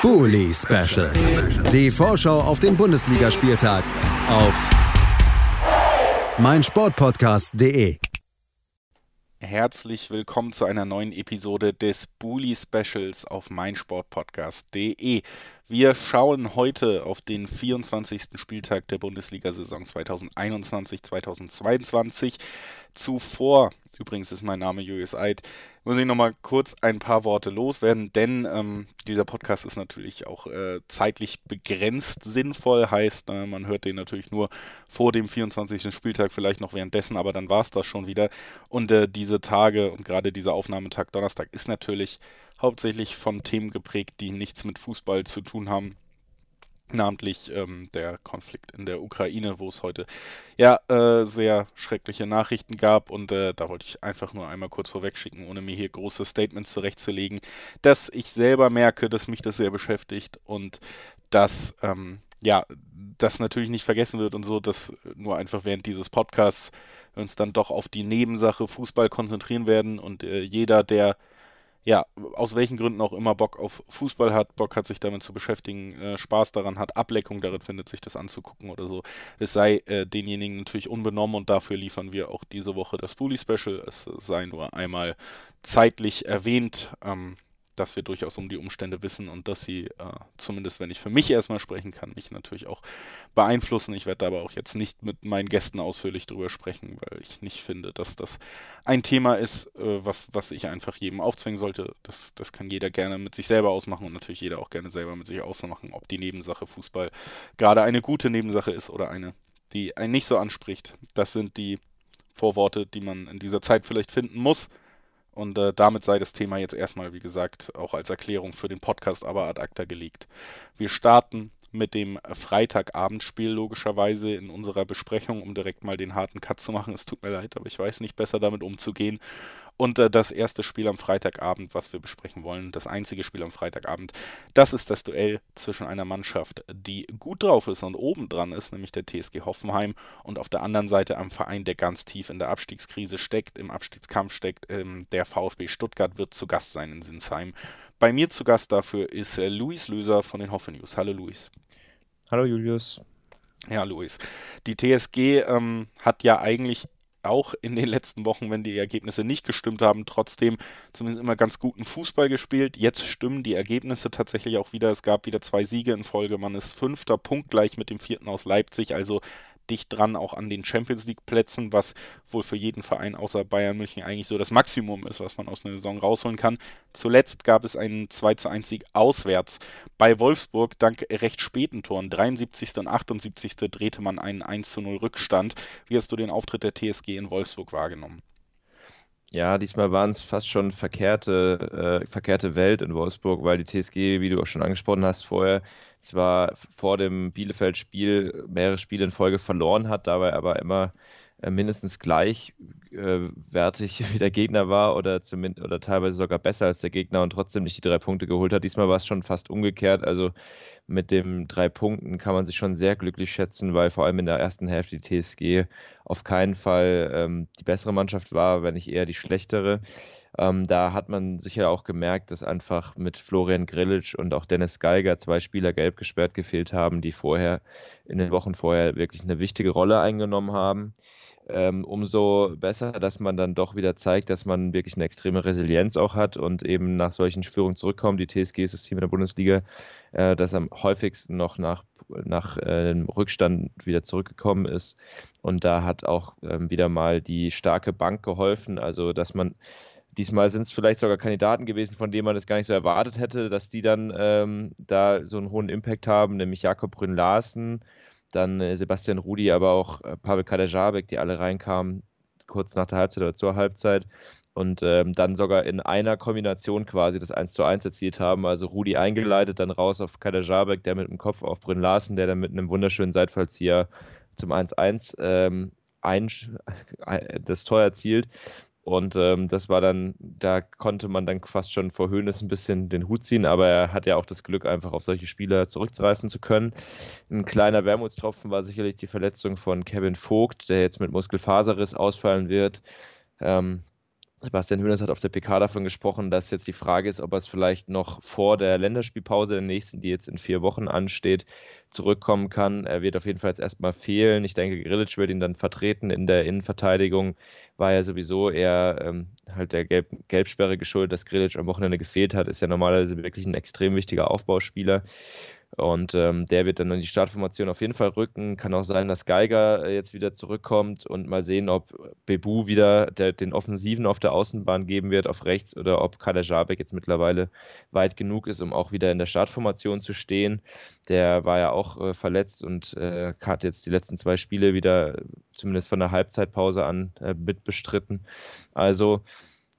Bully Special. Die Vorschau auf den Bundesligaspieltag auf meinsportpodcast.de. Herzlich willkommen zu einer neuen Episode des Bully Specials auf meinsportpodcast.de. Wir schauen heute auf den 24. Spieltag der Bundesliga-Saison 2021-2022. Zuvor, übrigens ist mein Name Julius Eid, muss ich nochmal kurz ein paar Worte loswerden, denn ähm, dieser Podcast ist natürlich auch äh, zeitlich begrenzt sinnvoll, heißt, äh, man hört den natürlich nur vor dem 24. Spieltag, vielleicht noch währenddessen, aber dann war es das schon wieder. Und äh, diese Tage und gerade dieser Aufnahmetag Donnerstag ist natürlich hauptsächlich von Themen geprägt, die nichts mit Fußball zu tun haben. Namentlich ähm, der Konflikt in der Ukraine, wo es heute ja äh, sehr schreckliche Nachrichten gab. Und äh, da wollte ich einfach nur einmal kurz vorweg schicken, ohne mir hier große Statements zurechtzulegen, dass ich selber merke, dass mich das sehr beschäftigt und dass ähm, ja, das natürlich nicht vergessen wird und so, dass nur einfach während dieses Podcasts uns dann doch auf die Nebensache Fußball konzentrieren werden und äh, jeder, der ja, aus welchen Gründen auch immer Bock auf Fußball hat, Bock hat, sich damit zu beschäftigen, äh, Spaß daran hat, Ableckung darin findet, sich das anzugucken oder so. Es sei äh, denjenigen natürlich unbenommen und dafür liefern wir auch diese Woche das Bully Special. Es sei nur einmal zeitlich erwähnt. Ähm, dass wir durchaus um die Umstände wissen und dass sie, äh, zumindest wenn ich für mich erstmal sprechen kann, mich natürlich auch beeinflussen. Ich werde aber auch jetzt nicht mit meinen Gästen ausführlich darüber sprechen, weil ich nicht finde, dass das ein Thema ist, äh, was, was ich einfach jedem aufzwingen sollte. Das, das kann jeder gerne mit sich selber ausmachen und natürlich jeder auch gerne selber mit sich ausmachen, ob die Nebensache Fußball gerade eine gute Nebensache ist oder eine, die einen nicht so anspricht. Das sind die Vorworte, die man in dieser Zeit vielleicht finden muss. Und äh, damit sei das Thema jetzt erstmal, wie gesagt, auch als Erklärung für den Podcast aber ad acta gelegt. Wir starten mit dem Freitagabendspiel logischerweise in unserer Besprechung, um direkt mal den harten Cut zu machen. Es tut mir leid, aber ich weiß nicht besser damit umzugehen. Und äh, das erste Spiel am Freitagabend, was wir besprechen wollen, das einzige Spiel am Freitagabend, das ist das Duell zwischen einer Mannschaft, die gut drauf ist und oben dran ist, nämlich der TSG Hoffenheim, und auf der anderen Seite einem Verein, der ganz tief in der Abstiegskrise steckt, im Abstiegskampf steckt. Ähm, der VfB Stuttgart wird zu Gast sein in Sinsheim. Bei mir zu Gast dafür ist äh, Luis Löser von den Hoffe News. Hallo Luis. Hallo Julius. Ja, Luis. Die TSG ähm, hat ja eigentlich auch in den letzten Wochen, wenn die Ergebnisse nicht gestimmt haben, trotzdem zumindest immer ganz guten Fußball gespielt. Jetzt stimmen die Ergebnisse tatsächlich auch wieder. Es gab wieder zwei Siege in Folge. Man ist fünfter Punkt gleich mit dem vierten aus Leipzig. Also dicht dran auch an den Champions League Plätzen, was wohl für jeden Verein außer Bayern München eigentlich so das Maximum ist, was man aus einer Saison rausholen kann. Zuletzt gab es einen 2 zu 1 Sieg auswärts bei Wolfsburg. Dank recht späten Toren, 73. und 78. drehte man einen 1 zu 0 Rückstand. Wie hast du den Auftritt der TSG in Wolfsburg wahrgenommen? Ja, diesmal waren es fast schon verkehrte, äh, verkehrte Welt in Wolfsburg, weil die TSG, wie du auch schon angesprochen hast, vorher zwar vor dem Bielefeld-Spiel mehrere Spiele in Folge verloren hat, dabei aber immer mindestens gleichwertig äh, wie der Gegner war oder zumindest oder teilweise sogar besser als der Gegner und trotzdem nicht die drei Punkte geholt hat. Diesmal war es schon fast umgekehrt. Also mit den drei Punkten kann man sich schon sehr glücklich schätzen, weil vor allem in der ersten Hälfte die TSG auf keinen Fall ähm, die bessere Mannschaft war, wenn nicht eher die schlechtere. Ähm, da hat man sicher auch gemerkt, dass einfach mit Florian Grillitsch und auch Dennis Geiger zwei Spieler gelb gesperrt gefehlt haben, die vorher in den Wochen vorher wirklich eine wichtige Rolle eingenommen haben ähm, umso besser, dass man dann doch wieder zeigt, dass man wirklich eine extreme Resilienz auch hat und eben nach solchen Führungen zurückkommt. Die TSG ist das Team in der Bundesliga, äh, das am häufigsten noch nach, nach äh, Rückstand wieder zurückgekommen ist. Und da hat auch ähm, wieder mal die starke Bank geholfen, also dass man Diesmal sind es vielleicht sogar Kandidaten gewesen, von denen man es gar nicht so erwartet hätte, dass die dann ähm, da so einen hohen Impact haben, nämlich Jakob Brünn Larsen, dann äh, Sebastian Rudi, aber auch äh, Pavel Kadejabek, die alle reinkamen, kurz nach der Halbzeit oder zur Halbzeit und ähm, dann sogar in einer Kombination quasi das 1 zu 1 erzielt haben. Also Rudi eingeleitet, dann raus auf Kadejabek, der mit dem Kopf auf Brünn Larsen, der dann mit einem wunderschönen Seitfallzieher zum 1-1 ähm, ein, das Tor erzielt. Und ähm, das war dann, da konnte man dann fast schon vor Höhnes ein bisschen den Hut ziehen, aber er hat ja auch das Glück, einfach auf solche Spieler zurückgreifen zu können. Ein kleiner Wermutstropfen war sicherlich die Verletzung von Kevin Vogt, der jetzt mit Muskelfaserriss ausfallen wird. Ähm, Sebastian Hönes hat auf der PK davon gesprochen, dass jetzt die Frage ist, ob er es vielleicht noch vor der Länderspielpause der nächsten, die jetzt in vier Wochen ansteht, zurückkommen kann. Er wird auf jeden Fall jetzt erstmal fehlen. Ich denke, Grilic wird ihn dann vertreten in der Innenverteidigung. War ja sowieso eher ähm, halt der Gelb Gelbsperre geschuldet, dass Grilic am Wochenende gefehlt hat. Ist ja normalerweise wirklich ein extrem wichtiger Aufbauspieler. Und ähm, der wird dann in die Startformation auf jeden Fall rücken. Kann auch sein, dass Geiger äh, jetzt wieder zurückkommt und mal sehen, ob Bebu wieder der, den Offensiven auf der Außenbahn geben wird, auf rechts, oder ob Kader Jabek jetzt mittlerweile weit genug ist, um auch wieder in der Startformation zu stehen. Der war ja auch äh, verletzt und äh, hat jetzt die letzten zwei Spiele wieder, zumindest von der Halbzeitpause an, äh, mitbestritten. Also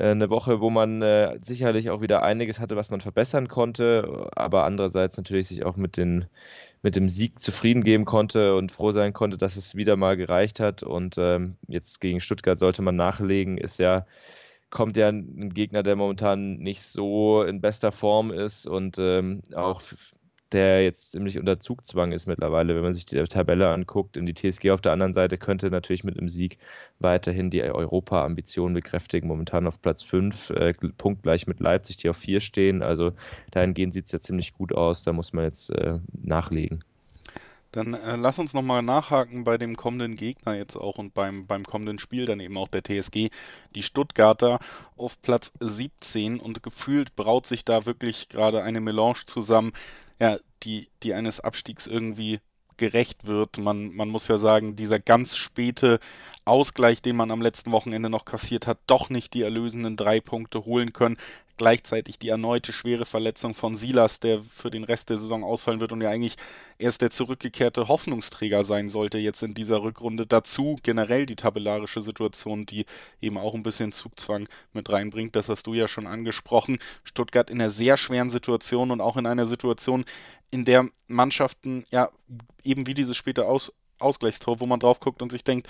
eine Woche, wo man äh, sicherlich auch wieder einiges hatte, was man verbessern konnte, aber andererseits natürlich sich auch mit, den, mit dem Sieg zufrieden geben konnte und froh sein konnte, dass es wieder mal gereicht hat. Und ähm, jetzt gegen Stuttgart sollte man nachlegen, ist ja kommt ja ein Gegner, der momentan nicht so in bester Form ist und ähm, auch der jetzt ziemlich unter Zugzwang ist mittlerweile, wenn man sich die Tabelle anguckt. Und die TSG auf der anderen Seite könnte natürlich mit einem Sieg weiterhin die Europa-Ambitionen bekräftigen. Momentan auf Platz 5, äh, punktgleich mit Leipzig, die auf 4 stehen. Also dahingehend sieht es ja ziemlich gut aus. Da muss man jetzt äh, nachlegen. Dann äh, lass uns nochmal nachhaken bei dem kommenden Gegner jetzt auch und beim, beim kommenden Spiel dann eben auch der TSG. Die Stuttgarter auf Platz 17 und gefühlt braut sich da wirklich gerade eine Melange zusammen ja, die, die eines Abstiegs irgendwie gerecht wird. Man, man muss ja sagen, dieser ganz späte Ausgleich, den man am letzten Wochenende noch kassiert hat, doch nicht die erlösenden drei Punkte holen können. Gleichzeitig die erneute schwere Verletzung von Silas, der für den Rest der Saison ausfallen wird und ja eigentlich erst der zurückgekehrte Hoffnungsträger sein sollte jetzt in dieser Rückrunde. Dazu generell die tabellarische Situation, die eben auch ein bisschen Zugzwang mit reinbringt. Das hast du ja schon angesprochen. Stuttgart in einer sehr schweren Situation und auch in einer Situation, in der Mannschaften ja eben wie dieses späte Aus Ausgleichstor, wo man drauf guckt und sich denkt,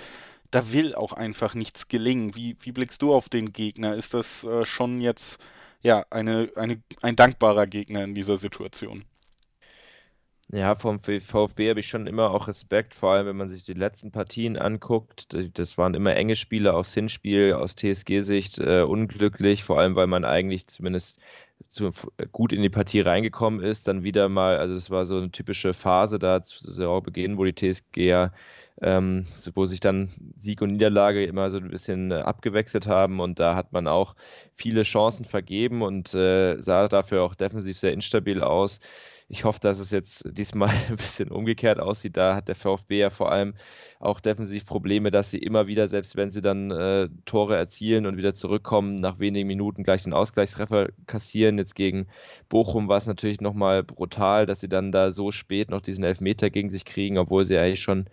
da will auch einfach nichts gelingen. Wie, wie blickst du auf den Gegner? Ist das äh, schon jetzt ja eine, eine, ein dankbarer Gegner in dieser Situation? Ja, vom VfB habe ich schon immer auch Respekt, vor allem wenn man sich die letzten Partien anguckt. Das waren immer enge Spiele aus Hinspiel, aus TSG-Sicht äh, unglücklich, vor allem weil man eigentlich zumindest zu, gut in die Partie reingekommen ist. Dann wieder mal, also es war so eine typische Phase da zu Saisonbeginn, wo die TSG ja ähm, wo sich dann Sieg und Niederlage immer so ein bisschen äh, abgewechselt haben und da hat man auch viele Chancen vergeben und äh, sah dafür auch defensiv sehr instabil aus. Ich hoffe, dass es jetzt diesmal ein bisschen umgekehrt aussieht. Da hat der VfB ja vor allem auch defensiv Probleme, dass sie immer wieder, selbst wenn sie dann äh, Tore erzielen und wieder zurückkommen, nach wenigen Minuten gleich den Ausgleichstreffer kassieren. Jetzt gegen Bochum war es natürlich nochmal brutal, dass sie dann da so spät noch diesen Elfmeter gegen sich kriegen, obwohl sie eigentlich schon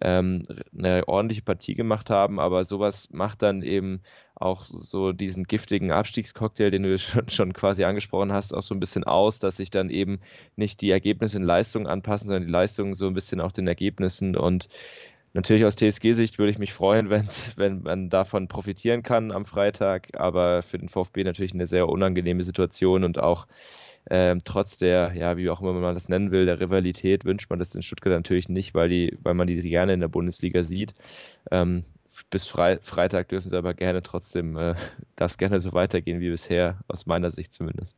ähm, eine ordentliche Partie gemacht haben, aber sowas macht dann eben auch so diesen giftigen Abstiegscocktail, den du schon, schon quasi angesprochen hast, auch so ein bisschen aus, dass sich dann eben nicht die Ergebnisse in Leistungen anpassen, sondern die Leistungen so ein bisschen auch den Ergebnissen. Und Natürlich aus TSG-Sicht würde ich mich freuen, wenn's, wenn man davon profitieren kann am Freitag, aber für den VfB natürlich eine sehr unangenehme Situation und auch ähm, trotz der, ja, wie auch immer man das nennen will, der Rivalität wünscht man das in Stuttgart natürlich nicht, weil, die, weil man die gerne in der Bundesliga sieht. Ähm, bis Fre Freitag dürfen sie aber gerne trotzdem, äh, darf es gerne so weitergehen wie bisher, aus meiner Sicht zumindest.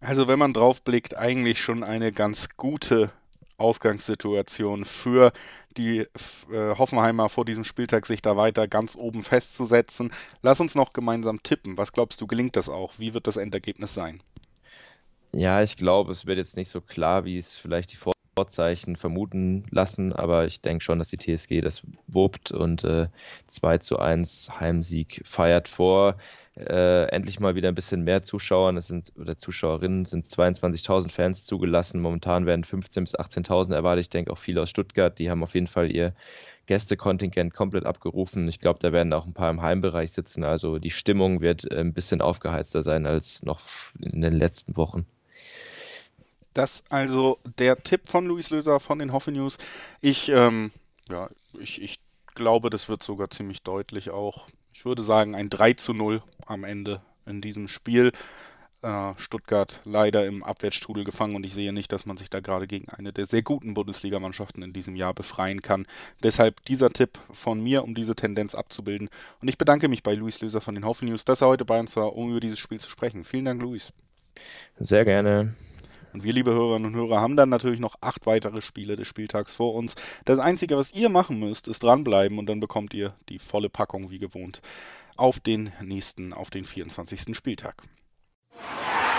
Also wenn man drauf blickt, eigentlich schon eine ganz gute Ausgangssituation für die äh, Hoffenheimer vor diesem Spieltag, sich da weiter ganz oben festzusetzen. Lass uns noch gemeinsam tippen. Was glaubst du, gelingt das auch? Wie wird das Endergebnis sein? Ja, ich glaube, es wird jetzt nicht so klar, wie es vielleicht die Vorzeichen vermuten lassen, aber ich denke schon, dass die TSG das wuppt und äh, 2 zu 1 Heimsieg feiert vor. Äh, endlich mal wieder ein bisschen mehr Zuschauer, das sind, oder Zuschauerinnen sind 22.000 Fans zugelassen. Momentan werden 15.000 bis 18.000 erwartet. Ich denke auch viele aus Stuttgart, die haben auf jeden Fall ihr Gästekontingent komplett abgerufen. Ich glaube, da werden auch ein paar im Heimbereich sitzen. Also die Stimmung wird äh, ein bisschen aufgeheizter sein als noch in den letzten Wochen. Das also der Tipp von Luis Löser von den Hoffe News. Ich, ähm, ja, ich, ich glaube, das wird sogar ziemlich deutlich auch. Ich würde sagen, ein 3 zu 0 am Ende in diesem Spiel. äh, Stuttgart leider im Abwärtsstrudel gefangen und ich sehe nicht, dass man sich da gerade gegen eine der sehr guten Bundesligamannschaften in diesem Jahr befreien kann. Deshalb dieser Tipp von mir, um diese Tendenz abzubilden. Und ich bedanke mich bei Luis Löser von den Haufen News, dass er heute bei uns war, um über dieses Spiel zu sprechen. Vielen Dank, Luis. Sehr gerne. Und wir, liebe Hörerinnen und Hörer, haben dann natürlich noch acht weitere Spiele des Spieltags vor uns. Das Einzige, was ihr machen müsst, ist dranbleiben und dann bekommt ihr die volle Packung wie gewohnt auf den nächsten, auf den 24. Spieltag.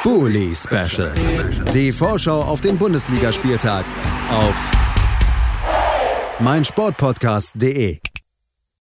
Bully Special. Die Vorschau auf den Bundesligaspieltag auf meinsportpodcast.de.